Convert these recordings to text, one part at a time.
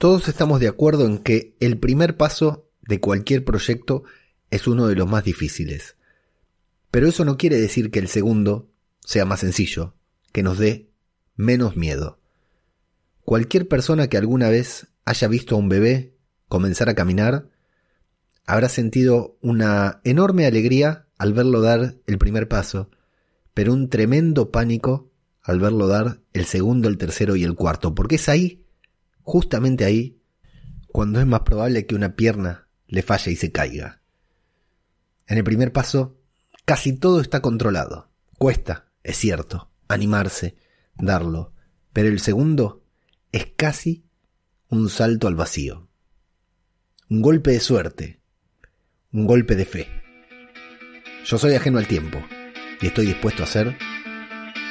Todos estamos de acuerdo en que el primer paso de cualquier proyecto es uno de los más difíciles. Pero eso no quiere decir que el segundo sea más sencillo, que nos dé menos miedo. Cualquier persona que alguna vez haya visto a un bebé comenzar a caminar, habrá sentido una enorme alegría al verlo dar el primer paso, pero un tremendo pánico al verlo dar el segundo, el tercero y el cuarto, porque es ahí justamente ahí, cuando es más probable que una pierna le falle y se caiga. En el primer paso, casi todo está controlado. Cuesta, es cierto, animarse, darlo, pero el segundo es casi un salto al vacío. Un golpe de suerte, un golpe de fe. Yo soy ajeno al tiempo y estoy dispuesto a hacer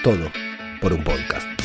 todo por un podcast.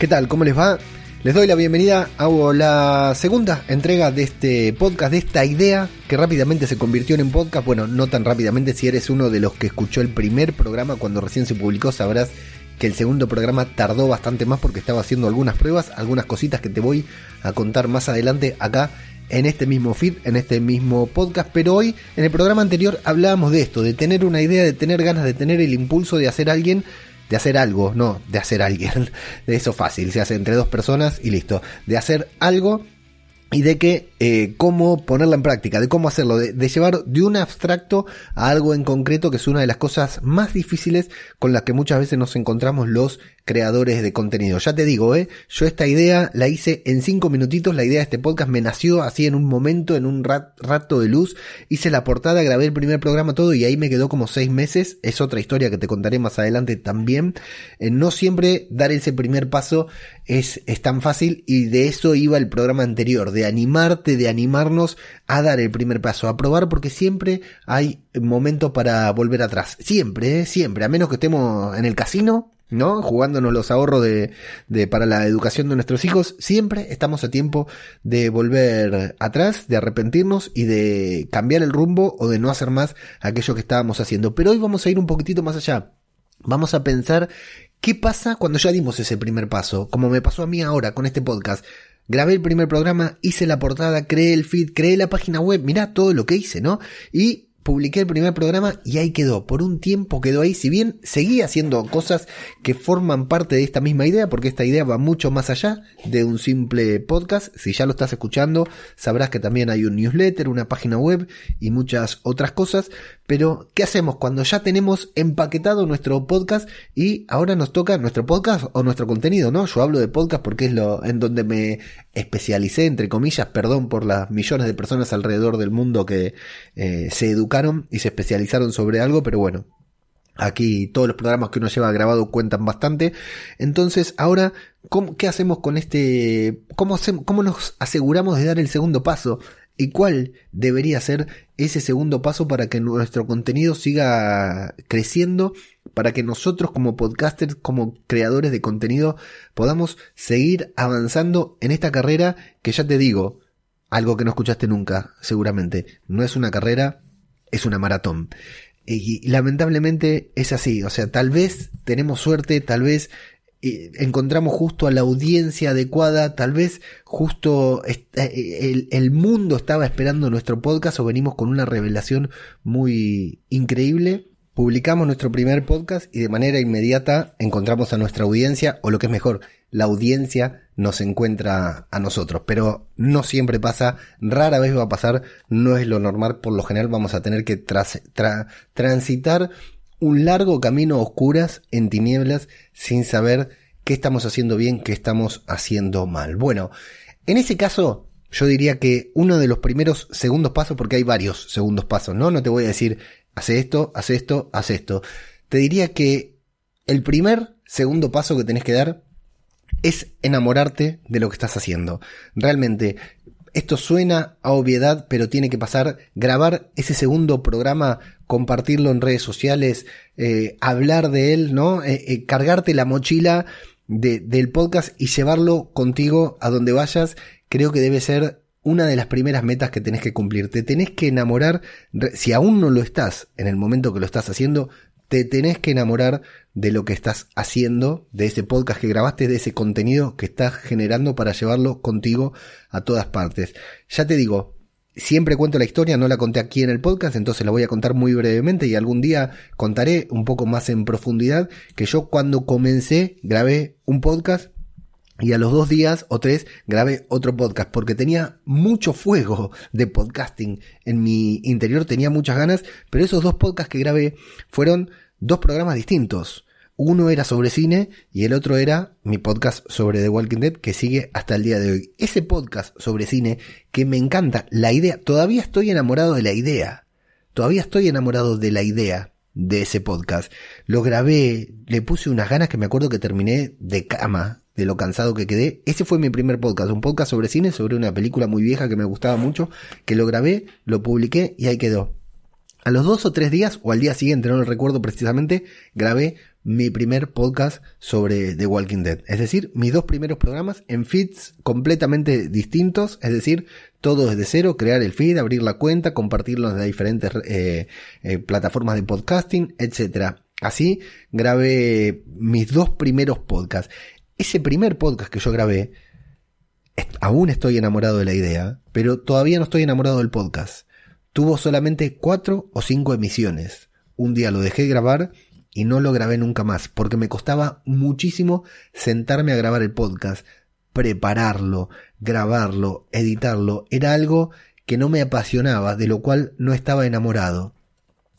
¿Qué tal? ¿Cómo les va? Les doy la bienvenida a la segunda entrega de este podcast, de esta idea que rápidamente se convirtió en podcast. Bueno, no tan rápidamente, si eres uno de los que escuchó el primer programa cuando recién se publicó, sabrás que el segundo programa tardó bastante más porque estaba haciendo algunas pruebas, algunas cositas que te voy a contar más adelante acá en este mismo feed, en este mismo podcast, pero hoy en el programa anterior hablábamos de esto, de tener una idea, de tener ganas, de tener el impulso de hacer alguien de hacer algo, no de hacer alguien, de eso fácil, se hace entre dos personas y listo, de hacer algo y de que eh, cómo ponerla en práctica, de cómo hacerlo, de, de, llevar de un abstracto a algo en concreto, que es una de las cosas más difíciles con las que muchas veces nos encontramos los creadores de contenido. Ya te digo, eh, yo esta idea la hice en cinco minutitos, la idea de este podcast me nació así en un momento, en un rato de luz, hice la portada, grabé el primer programa, todo y ahí me quedó como seis meses, es otra historia que te contaré más adelante también. Eh, no siempre dar ese primer paso es, es tan fácil y de eso iba el programa anterior, de animarte, de animarnos a dar el primer paso, a probar porque siempre hay momento para volver atrás, siempre, eh, siempre, a menos que estemos en el casino, ¿no? Jugándonos los ahorros de, de, para la educación de nuestros hijos, siempre estamos a tiempo de volver atrás, de arrepentirnos y de cambiar el rumbo o de no hacer más aquello que estábamos haciendo. Pero hoy vamos a ir un poquitito más allá. Vamos a pensar qué pasa cuando ya dimos ese primer paso, como me pasó a mí ahora con este podcast. Grabé el primer programa, hice la portada, creé el feed, creé la página web, mirá todo lo que hice, ¿no? Y publiqué el primer programa y ahí quedó. Por un tiempo quedó ahí. Si bien seguía haciendo cosas que forman parte de esta misma idea, porque esta idea va mucho más allá de un simple podcast. Si ya lo estás escuchando, sabrás que también hay un newsletter, una página web y muchas otras cosas. Pero, ¿qué hacemos cuando ya tenemos empaquetado nuestro podcast y ahora nos toca nuestro podcast o nuestro contenido, ¿no? Yo hablo de podcast porque es lo en donde me especialicé, entre comillas, perdón por las millones de personas alrededor del mundo que eh, se educaron y se especializaron sobre algo, pero bueno, Aquí todos los programas que uno lleva grabado cuentan bastante. Entonces, ahora, ¿qué hacemos con este? ¿Cómo, ¿Cómo nos aseguramos de dar el segundo paso? ¿Y cuál debería ser ese segundo paso para que nuestro contenido siga creciendo? Para que nosotros como podcasters, como creadores de contenido, podamos seguir avanzando en esta carrera que ya te digo, algo que no escuchaste nunca, seguramente. No es una carrera, es una maratón. Y, lamentablemente es así, o sea, tal vez tenemos suerte, tal vez encontramos justo a la audiencia adecuada, tal vez justo eh, el, el, mundo estaba esperando nuestro podcast o venimos con una revelación muy increíble. Publicamos nuestro primer podcast y de manera inmediata encontramos a nuestra audiencia, o lo que es mejor, la audiencia nos encuentra a nosotros. Pero no siempre pasa, rara vez va a pasar, no es lo normal, por lo general vamos a tener que transitar un largo camino a oscuras, en tinieblas, sin saber qué estamos haciendo bien, qué estamos haciendo mal. Bueno, en ese caso, yo diría que uno de los primeros segundos pasos, porque hay varios segundos pasos, ¿no? No te voy a decir, hace esto, hace esto, hace esto. Te diría que el primer segundo paso que tenés que dar es enamorarte de lo que estás haciendo. Realmente, esto suena a obviedad, pero tiene que pasar, grabar ese segundo programa, compartirlo en redes sociales, eh, hablar de él, ¿no? Eh, eh, cargarte la mochila de, del podcast y llevarlo contigo a donde vayas, creo que debe ser una de las primeras metas que tenés que cumplir. Te tenés que enamorar, si aún no lo estás en el momento que lo estás haciendo, te tenés que enamorar de lo que estás haciendo, de ese podcast que grabaste, de ese contenido que estás generando para llevarlo contigo a todas partes. Ya te digo, siempre cuento la historia, no la conté aquí en el podcast, entonces la voy a contar muy brevemente y algún día contaré un poco más en profundidad que yo cuando comencé grabé un podcast y a los dos días o tres grabé otro podcast porque tenía mucho fuego de podcasting en mi interior, tenía muchas ganas, pero esos dos podcasts que grabé fueron dos programas distintos. Uno era sobre cine y el otro era mi podcast sobre The Walking Dead que sigue hasta el día de hoy. Ese podcast sobre cine que me encanta, la idea, todavía estoy enamorado de la idea. Todavía estoy enamorado de la idea de ese podcast. Lo grabé, le puse unas ganas que me acuerdo que terminé de cama de lo cansado que quedé. Ese fue mi primer podcast, un podcast sobre cine, sobre una película muy vieja que me gustaba mucho, que lo grabé, lo publiqué y ahí quedó. A los dos o tres días, o al día siguiente, no lo recuerdo precisamente, grabé mi primer podcast sobre The Walking Dead. Es decir, mis dos primeros programas en feeds completamente distintos, es decir, todo desde cero, crear el feed, abrir la cuenta, compartirlo en diferentes eh, eh, plataformas de podcasting, etc. Así grabé mis dos primeros podcasts. Ese primer podcast que yo grabé, aún estoy enamorado de la idea, pero todavía no estoy enamorado del podcast. Tuvo solamente cuatro o cinco emisiones. Un día lo dejé grabar y no lo grabé nunca más, porque me costaba muchísimo sentarme a grabar el podcast, prepararlo, grabarlo, editarlo. Era algo que no me apasionaba, de lo cual no estaba enamorado.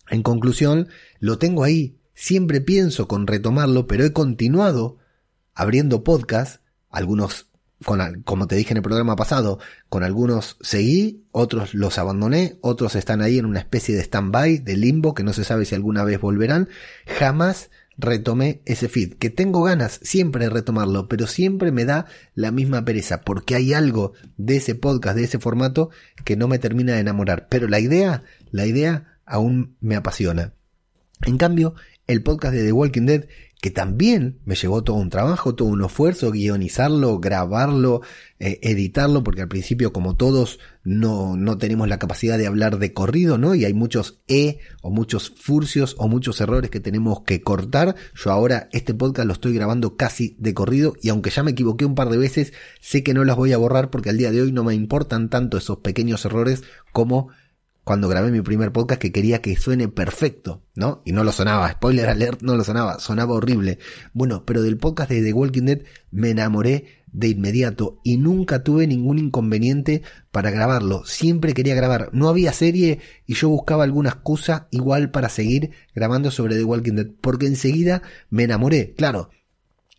En conclusión, lo tengo ahí, siempre pienso con retomarlo, pero he continuado abriendo podcast, algunos, con, como te dije en el programa pasado, con algunos seguí, otros los abandoné, otros están ahí en una especie de stand-by, de limbo, que no se sabe si alguna vez volverán. Jamás retomé ese feed, que tengo ganas siempre de retomarlo, pero siempre me da la misma pereza, porque hay algo de ese podcast, de ese formato, que no me termina de enamorar. Pero la idea, la idea aún me apasiona. En cambio, el podcast de The Walking Dead que también me llevó todo un trabajo, todo un esfuerzo, guionizarlo, grabarlo, eh, editarlo, porque al principio, como todos, no, no tenemos la capacidad de hablar de corrido, ¿no? Y hay muchos E o muchos furcios o muchos errores que tenemos que cortar. Yo ahora este podcast lo estoy grabando casi de corrido y aunque ya me equivoqué un par de veces, sé que no las voy a borrar porque al día de hoy no me importan tanto esos pequeños errores como cuando grabé mi primer podcast que quería que suene perfecto, ¿no? Y no lo sonaba, spoiler alert, no lo sonaba, sonaba horrible. Bueno, pero del podcast de The Walking Dead me enamoré de inmediato y nunca tuve ningún inconveniente para grabarlo. Siempre quería grabar. No había serie y yo buscaba alguna excusa igual para seguir grabando sobre The Walking Dead, porque enseguida me enamoré. Claro,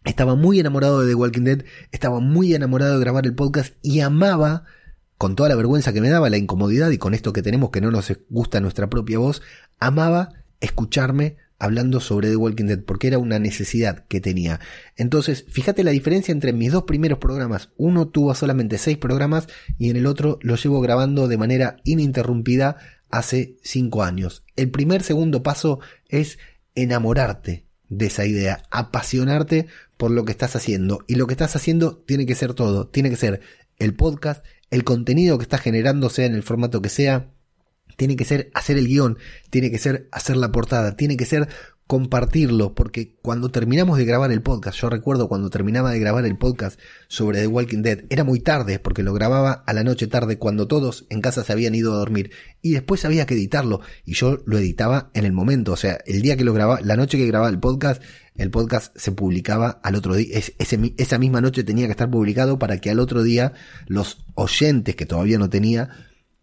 estaba muy enamorado de The Walking Dead, estaba muy enamorado de grabar el podcast y amaba con toda la vergüenza que me daba, la incomodidad y con esto que tenemos que no nos gusta nuestra propia voz, amaba escucharme hablando sobre The Walking Dead porque era una necesidad que tenía. Entonces, fíjate la diferencia entre mis dos primeros programas. Uno tuvo solamente seis programas y en el otro lo llevo grabando de manera ininterrumpida hace cinco años. El primer segundo paso es enamorarte de esa idea, apasionarte por lo que estás haciendo. Y lo que estás haciendo tiene que ser todo. Tiene que ser el podcast, el contenido que está generando, sea en el formato que sea, tiene que ser hacer el guion, tiene que ser hacer la portada, tiene que ser compartirlo, porque cuando terminamos de grabar el podcast, yo recuerdo cuando terminaba de grabar el podcast sobre The Walking Dead, era muy tarde, porque lo grababa a la noche tarde, cuando todos en casa se habían ido a dormir, y después había que editarlo, y yo lo editaba en el momento, o sea, el día que lo grababa, la noche que grababa el podcast, el podcast se publicaba al otro día, esa misma noche tenía que estar publicado para que al otro día los oyentes que todavía no tenía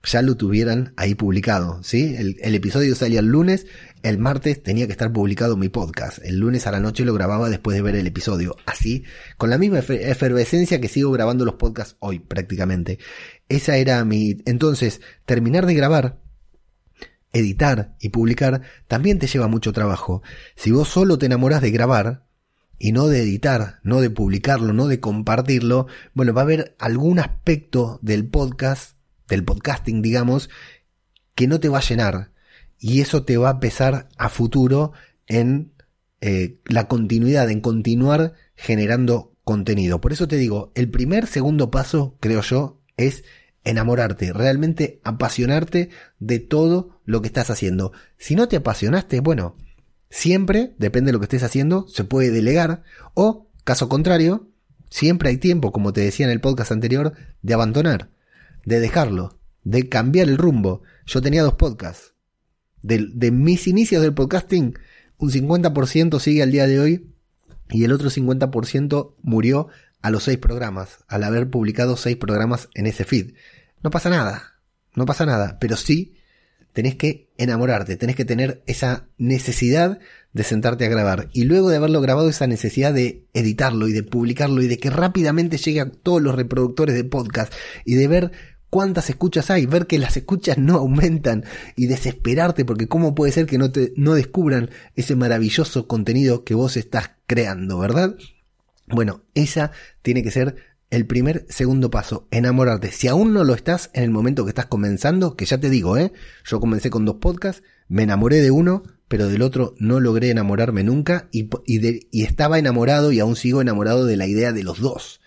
ya lo tuvieran ahí publicado, ¿sí? El, el, episodio salía el lunes, el martes tenía que estar publicado mi podcast, el lunes a la noche lo grababa después de ver el episodio, así, con la misma efervescencia que sigo grabando los podcasts hoy prácticamente. Esa era mi... Entonces, terminar de grabar editar y publicar también te lleva mucho trabajo. Si vos solo te enamorás de grabar y no de editar, no de publicarlo, no de compartirlo, bueno, va a haber algún aspecto del podcast, del podcasting, digamos, que no te va a llenar. Y eso te va a pesar a futuro en eh, la continuidad, en continuar generando contenido. Por eso te digo, el primer, segundo paso, creo yo, es enamorarte, realmente apasionarte de todo lo que estás haciendo. Si no te apasionaste, bueno, siempre, depende de lo que estés haciendo, se puede delegar o, caso contrario, siempre hay tiempo, como te decía en el podcast anterior, de abandonar, de dejarlo, de cambiar el rumbo. Yo tenía dos podcasts. De, mis inicios del podcasting, un 50% sigue al día de hoy y el otro 50% murió a los seis programas, al haber publicado seis programas en ese feed. No pasa nada, no pasa nada, pero sí tenés que enamorarte, tenés que tener esa necesidad de sentarte a grabar y luego de haberlo grabado esa necesidad de editarlo y de publicarlo y de que rápidamente llegue a todos los reproductores de podcast y de ver cuántas escuchas hay, ver que las escuchas no aumentan y desesperarte porque cómo puede ser que no te no descubran ese maravilloso contenido que vos estás creando, ¿verdad? Bueno, esa tiene que ser el primer, segundo paso, enamorarte. Si aún no lo estás en el momento que estás comenzando, que ya te digo, ¿eh? Yo comencé con dos podcasts, me enamoré de uno, pero del otro no logré enamorarme nunca y, y, y estaba enamorado y aún sigo enamorado de la idea de los dos.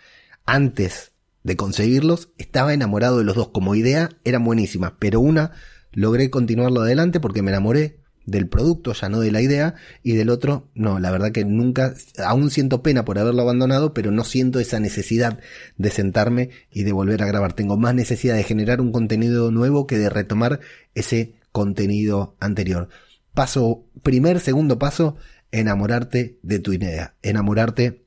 Antes de conseguirlos, estaba enamorado de los dos. Como idea, eran buenísimas, pero una logré continuarlo adelante porque me enamoré del producto, ya no de la idea, y del otro, no, la verdad que nunca, aún siento pena por haberlo abandonado, pero no siento esa necesidad de sentarme y de volver a grabar. Tengo más necesidad de generar un contenido nuevo que de retomar ese contenido anterior. Paso, primer, segundo paso, enamorarte de tu idea, enamorarte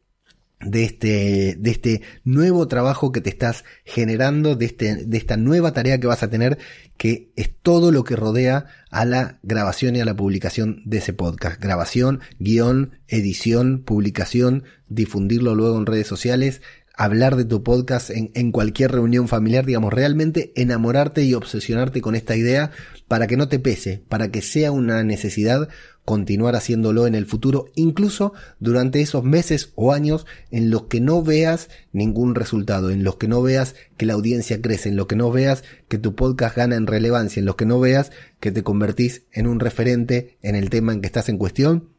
de este, de este nuevo trabajo que te estás generando, de, este, de esta nueva tarea que vas a tener, que es todo lo que rodea a la grabación y a la publicación de ese podcast. Grabación, guion, edición, publicación, difundirlo luego en redes sociales, hablar de tu podcast en, en, cualquier reunión familiar, digamos, realmente enamorarte y obsesionarte con esta idea para que no te pese, para que sea una necesidad continuar haciéndolo en el futuro, incluso durante esos meses o años en los que no veas ningún resultado, en los que no veas que la audiencia crece, en los que no veas que tu podcast gana en relevancia, en los que no veas que te convertís en un referente en el tema en que estás en cuestión,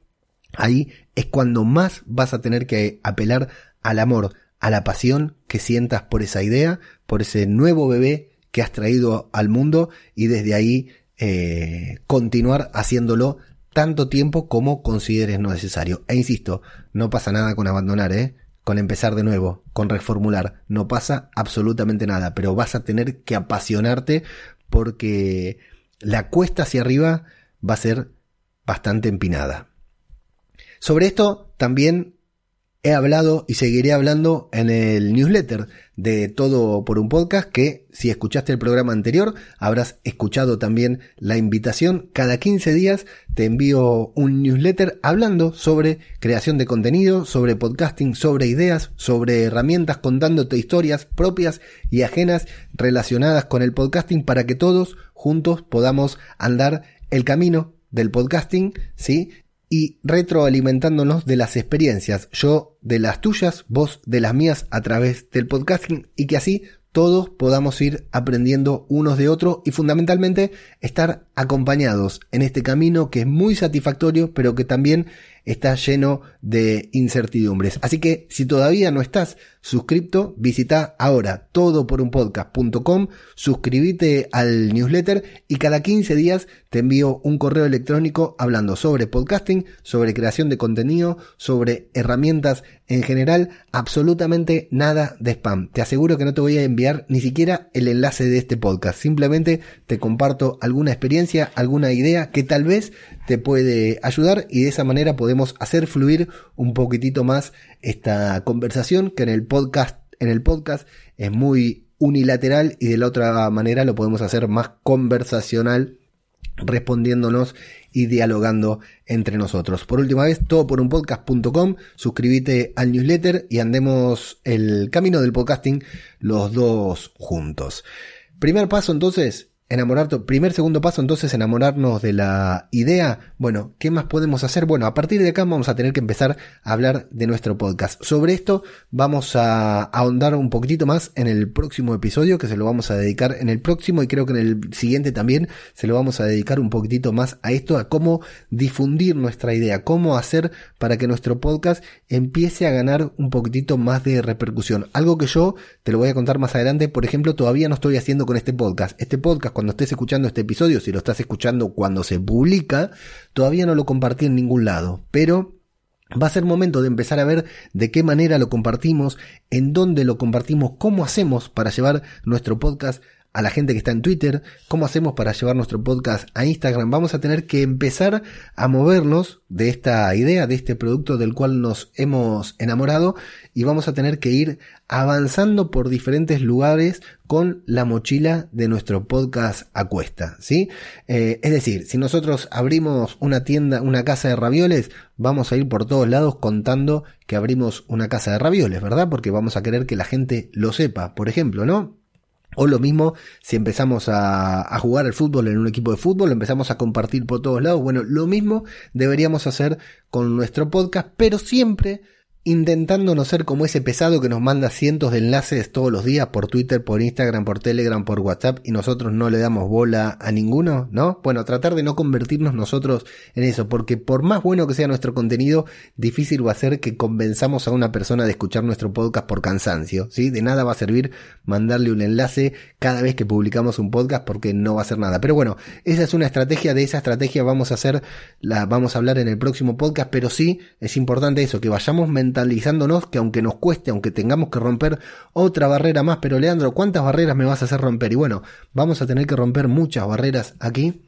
ahí es cuando más vas a tener que apelar al amor, a la pasión que sientas por esa idea, por ese nuevo bebé que has traído al mundo y desde ahí eh, continuar haciéndolo tanto tiempo como consideres necesario. E insisto, no pasa nada con abandonar, ¿eh? Con empezar de nuevo, con reformular. No pasa absolutamente nada, pero vas a tener que apasionarte porque la cuesta hacia arriba va a ser bastante empinada. Sobre esto también he hablado y seguiré hablando en el newsletter de Todo por un Podcast, que si escuchaste el programa anterior, habrás escuchado también la invitación. Cada 15 días te envío un newsletter hablando sobre creación de contenido, sobre podcasting, sobre ideas, sobre herramientas, contándote historias propias y ajenas relacionadas con el podcasting para que todos juntos podamos andar el camino del podcasting, ¿sí? Y retroalimentándonos de las experiencias, yo de las tuyas, vos de las mías a través del podcasting y que así todos podamos ir aprendiendo unos de otros y fundamentalmente estar acompañados en este camino que es muy satisfactorio pero que también está lleno de incertidumbres. Así que si todavía no estás suscripto, visita ahora todoporunpodcast.com, suscríbete al newsletter y cada 15 días te envío un correo electrónico hablando sobre podcasting, sobre creación de contenido, sobre herramientas en general, absolutamente nada de spam. Te aseguro que no te voy a enviar ni siquiera el enlace de este podcast, simplemente te comparto alguna experiencia, alguna idea que tal vez te puede ayudar y de esa manera podemos hacer fluir un poquitito más esta conversación que en el podcast, en el podcast es muy unilateral y de la otra manera lo podemos hacer más conversacional respondiéndonos y dialogando entre nosotros. Por última vez, todo por un podcast.com, suscríbete al newsletter y andemos el camino del podcasting los dos juntos. Primer paso entonces, enamorar, primer, segundo paso, entonces enamorarnos de la idea. Bueno, ¿qué más podemos hacer? Bueno, a partir de acá vamos a tener que empezar a hablar de nuestro podcast. Sobre esto vamos a ahondar un poquitito más en el próximo episodio, que se lo vamos a dedicar en el próximo y creo que en el siguiente también se lo vamos a dedicar un poquitito más a esto, a cómo difundir nuestra idea, cómo hacer para que nuestro podcast empiece a ganar un poquitito más de repercusión. Algo que yo te lo voy a contar más adelante, por ejemplo, todavía no estoy haciendo con este podcast. Este podcast cuando estés escuchando este episodio, si lo estás escuchando cuando se publica, todavía no lo compartí en ningún lado, pero Va a ser momento de empezar a ver de qué manera lo compartimos, en dónde lo compartimos, cómo hacemos para llevar nuestro podcast a la gente que está en Twitter, cómo hacemos para llevar nuestro podcast a Instagram. Vamos a tener que empezar a movernos de esta idea, de este producto del cual nos hemos enamorado y vamos a tener que ir avanzando por diferentes lugares con la mochila de nuestro podcast a cuesta, ¿sí? Eh, es decir, si nosotros abrimos una tienda, una casa de ravioles, vamos a ir por todos lados contando que abrimos una casa de ravioles, ¿verdad? Porque vamos a querer que la gente lo sepa, por ejemplo, ¿no? O lo mismo si empezamos a, jugar al fútbol en un equipo de fútbol, empezamos a compartir por todos lados. Bueno, lo mismo deberíamos hacer con nuestro podcast, pero siempre intentando no ser como ese pesado que nos manda cientos de enlaces todos los días por Twitter, por Instagram, por Telegram, por WhatsApp y nosotros no le damos bola a ninguno, ¿no? Bueno, tratar de no convertirnos nosotros en eso, porque por más bueno que sea nuestro contenido, difícil va a ser que convenzamos a una persona de escuchar nuestro podcast por cansancio, ¿sí? De nada va a servir mandarle un enlace cada vez que publicamos un podcast porque no va a hacer nada. Pero bueno, esa es una estrategia, de esa estrategia vamos a hacer, la vamos a hablar en el próximo podcast, pero sí es importante eso, que vayamos mentalizando mentalizándonos que aunque nos cueste, aunque tengamos que romper otra barrera más, pero Leandro, ¿cuántas barreras me vas a hacer romper? Y bueno, vamos a tener que romper muchas barreras aquí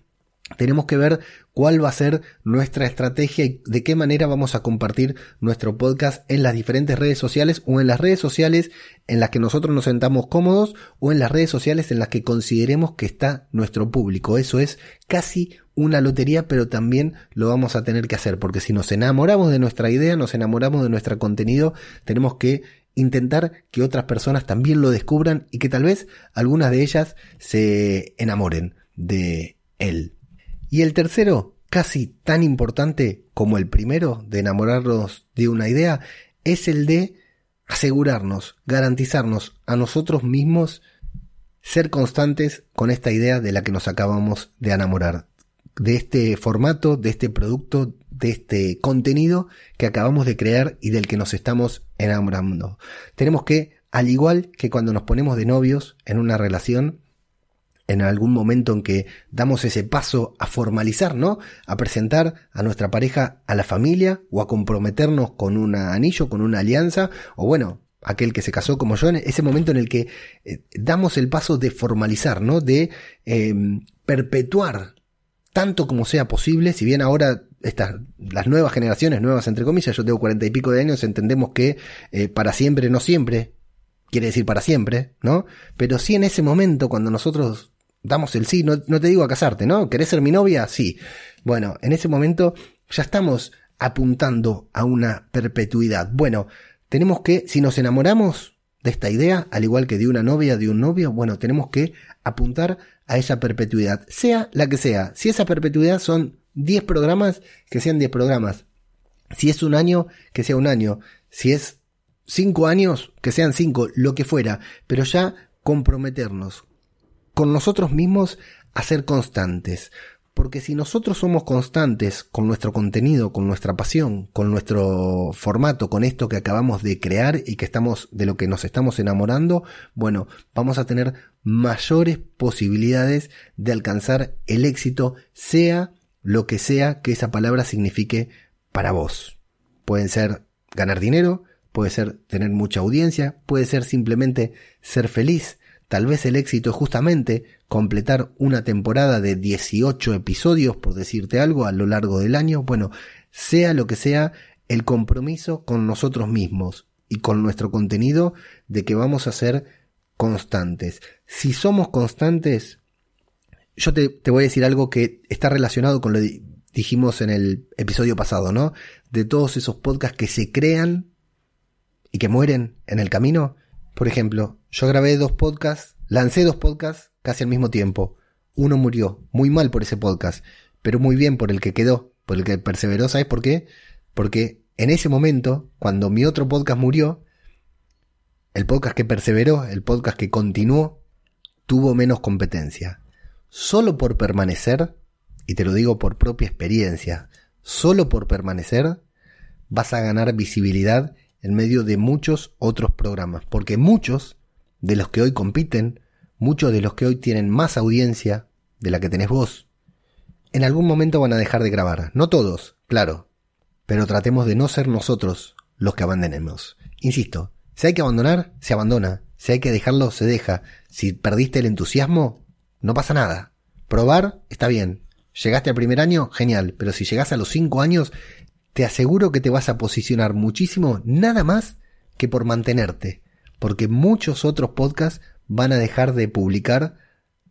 tenemos que ver cuál va a ser nuestra estrategia y de qué manera vamos a compartir nuestro podcast en las diferentes redes sociales o en las redes sociales en las que nosotros nos sentamos cómodos o en las redes sociales en las que consideremos que está nuestro público. Eso es casi una lotería, pero también lo vamos a tener que hacer, porque si nos enamoramos de nuestra idea, nos enamoramos de nuestro contenido, tenemos que intentar que otras personas también lo descubran y que tal vez algunas de ellas se enamoren de él. Y el tercero, casi tan importante como el primero de enamorarnos de una idea, es el de asegurarnos, garantizarnos a nosotros mismos ser constantes con esta idea de la que nos acabamos de enamorar de este formato, de este producto, de este contenido que acabamos de crear y del que nos estamos enamorando. Tenemos que, al igual que cuando nos ponemos de novios en una relación, en algún momento en que damos ese paso a formalizar, ¿no? A presentar a nuestra pareja a la familia o a comprometernos con un anillo, con una alianza, o bueno, aquel que se casó como yo, en ese momento en el que eh, damos el paso de formalizar, ¿no? De eh, perpetuar tanto como sea posible, si bien ahora estas, las nuevas generaciones, nuevas entre comillas, yo tengo cuarenta y pico de años, entendemos que eh, para siempre, no siempre, quiere decir para siempre, ¿no? Pero sí en ese momento, cuando nosotros damos el sí, no, no te digo a casarte, ¿no? ¿Querés ser mi novia? Sí. Bueno, en ese momento ya estamos apuntando a una perpetuidad. Bueno, tenemos que, si nos enamoramos de esta idea, al igual que de una novia, de un novio, bueno, tenemos que apuntar a esa perpetuidad, sea la que sea. Si esa perpetuidad son 10 programas, que sean 10 programas. Si es un año, que sea un año. Si es 5 años, que sean 5, lo que fuera. Pero ya comprometernos con nosotros mismos a ser constantes. Porque si nosotros somos constantes con nuestro contenido, con nuestra pasión, con nuestro formato, con esto que acabamos de crear y que estamos de lo que nos estamos enamorando, bueno, vamos a tener mayores posibilidades de alcanzar el éxito, sea lo que sea que esa palabra signifique para vos. Pueden ser ganar dinero, puede ser tener mucha audiencia, puede ser simplemente ser feliz, Tal vez el éxito es justamente completar una temporada de 18 episodios, por decirte algo, a lo largo del año. Bueno, sea lo que sea, el compromiso con nosotros mismos y con nuestro contenido de que vamos a ser constantes. Si somos constantes, yo te, te voy a decir algo que está relacionado con lo que dijimos en el episodio pasado, ¿no? De todos esos podcasts que se crean y que mueren en el camino. Por ejemplo, yo grabé dos podcasts, lancé dos podcasts casi al mismo tiempo. uno murió. Muy mal por ese podcast, pero muy bien por el que quedó, por el que perseveró. ¿Sabes por qué? Porque en ese momento, cuando mi otro podcast murió, el podcast que perseveró, el podcast que continuó, tuvo menos competencia. Solo por permanecer, y te lo digo por propia experiencia, solo por permanecer vas a ganar visibilidad en medio de muchos otros programas, porque muchos de los que hoy compiten, muchos de los que hoy tienen más audiencia de la que tenés vos, en algún momento van a dejar de grabar. No todos, claro, pero tratemos de no ser nosotros los que abandonemos. Insisto, si hay que abandonar, se abandona. Si hay que dejarlo, se deja. Si perdiste el entusiasmo, no pasa nada. Probar, está bien. Llegaste al primer año, genial. Pero si llegas a los cinco años, te aseguro que te vas a posicionar muchísimo, nada más que por mantenerte. Porque muchos otros podcasts van a dejar de publicar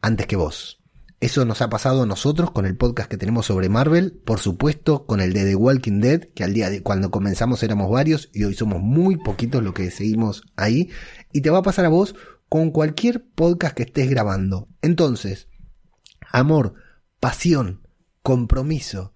antes que vos. Eso nos ha pasado a nosotros con el podcast que tenemos sobre Marvel, por supuesto con el de The Walking Dead, que al día de cuando comenzamos éramos varios y hoy somos muy poquitos los que seguimos ahí, y te va a pasar a vos con cualquier podcast que estés grabando. Entonces, amor, pasión, compromiso,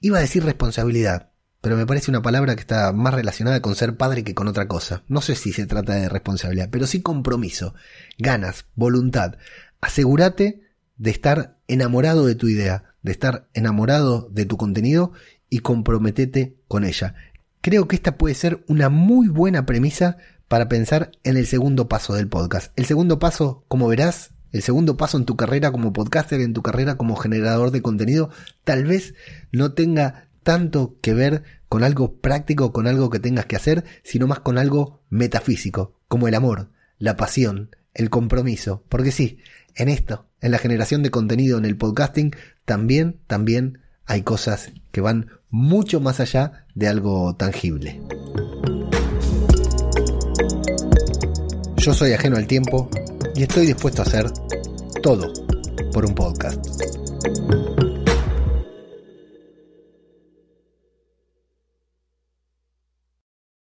iba a decir responsabilidad, pero me parece una palabra que está más relacionada con ser padre que con otra cosa. No sé si se trata de responsabilidad, pero sí compromiso, ganas, voluntad. Asegúrate de estar enamorado de tu idea, de estar enamorado de tu contenido y comprometete con ella. Creo que esta puede ser una muy buena premisa para pensar en el segundo paso del podcast. El segundo paso, como verás, el segundo paso en tu carrera como podcaster, en tu carrera como generador de contenido, tal vez no tenga tanto que ver con algo práctico, con algo que tengas que hacer, sino más con algo metafísico, como el amor, la pasión, el compromiso. Porque sí, en esto, en la generación de contenido, en el podcasting, también, también hay cosas que van mucho más allá de algo tangible. Yo soy ajeno al tiempo y estoy dispuesto a hacer todo por un podcast.